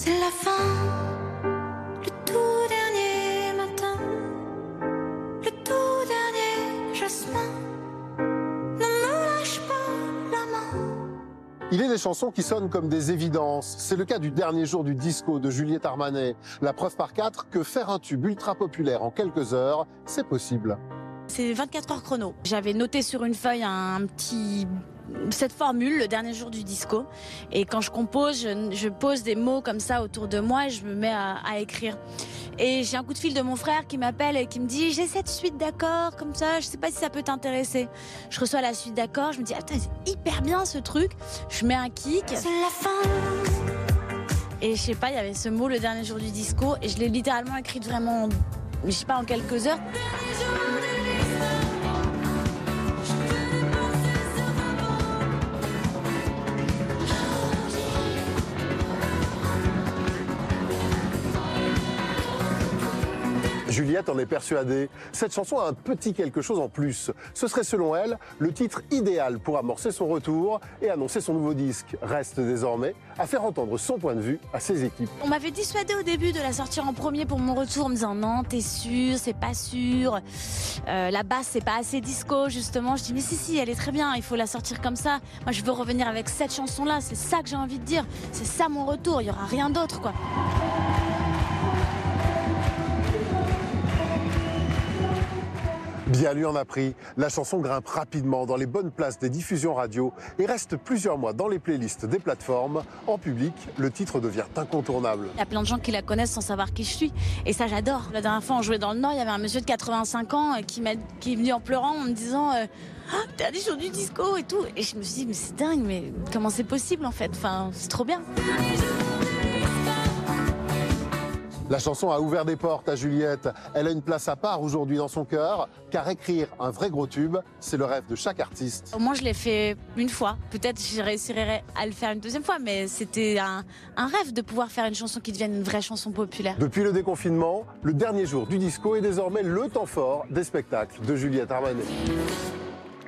C'est la fin, le tout dernier matin, le tout dernier jasmin. Ne me lâche pas la main. Il est des chansons qui sonnent comme des évidences. C'est le cas du dernier jour du disco de Juliette Armanet. La preuve par quatre que faire un tube ultra populaire en quelques heures, c'est possible. C'est 24 heures chrono. J'avais noté sur une feuille un petit cette formule, le dernier jour du disco. Et quand je compose, je, je pose des mots comme ça autour de moi et je me mets à, à écrire. Et j'ai un coup de fil de mon frère qui m'appelle et qui me dit j'ai cette suite d'accords comme ça, je sais pas si ça peut t'intéresser. Je reçois la suite d'accords, je me dis ah, c'est hyper bien ce truc. Je mets un kick. C'est la fin. Et je sais pas, il y avait ce mot le dernier jour du disco et je l'ai littéralement écrite vraiment, en- je sais pas, en quelques heures. Juliette en est persuadée. Cette chanson a un petit quelque chose en plus. Ce serait selon elle le titre idéal pour amorcer son retour et annoncer son nouveau disque. Reste désormais à faire entendre son point de vue à ses équipes. On m'avait dissuadé au début de la sortir en premier pour mon retour en me disant non, t'es sûr, c'est pas sûr. Euh, la basse, c'est pas assez disco, justement. Je dis mais si, si, elle est très bien, il faut la sortir comme ça. Moi, je veux revenir avec cette chanson-là, c'est ça que j'ai envie de dire. C'est ça mon retour, il y aura rien d'autre, quoi. Bien lui en a pris. La chanson grimpe rapidement dans les bonnes places des diffusions radio et reste plusieurs mois dans les playlists des plateformes. En public, le titre devient incontournable. Il y a plein de gens qui la connaissent sans savoir qui je suis. Et ça, j'adore. La dernière fois, on jouait dans le Nord, il y avait un monsieur de 85 ans euh, qui, est venu en pleurant en me disant euh, Ah, T'as des du disco et tout? Et je me suis dit Mais c'est dingue, mais comment c'est possible en fait? Enfin, c'est trop bien. La chanson a ouvert des portes à Juliette. Elle a une place à part aujourd'hui dans son cœur, car écrire un vrai gros tube, c'est le rêve de chaque artiste. Au moins, je l'ai fait une fois. Peut-être je réussirai à le faire une deuxième fois, mais c'était un, un rêve de pouvoir faire une chanson qui devienne une vraie chanson populaire. Depuis le déconfinement, le dernier jour du disco est désormais le temps fort des spectacles de Juliette Armanet.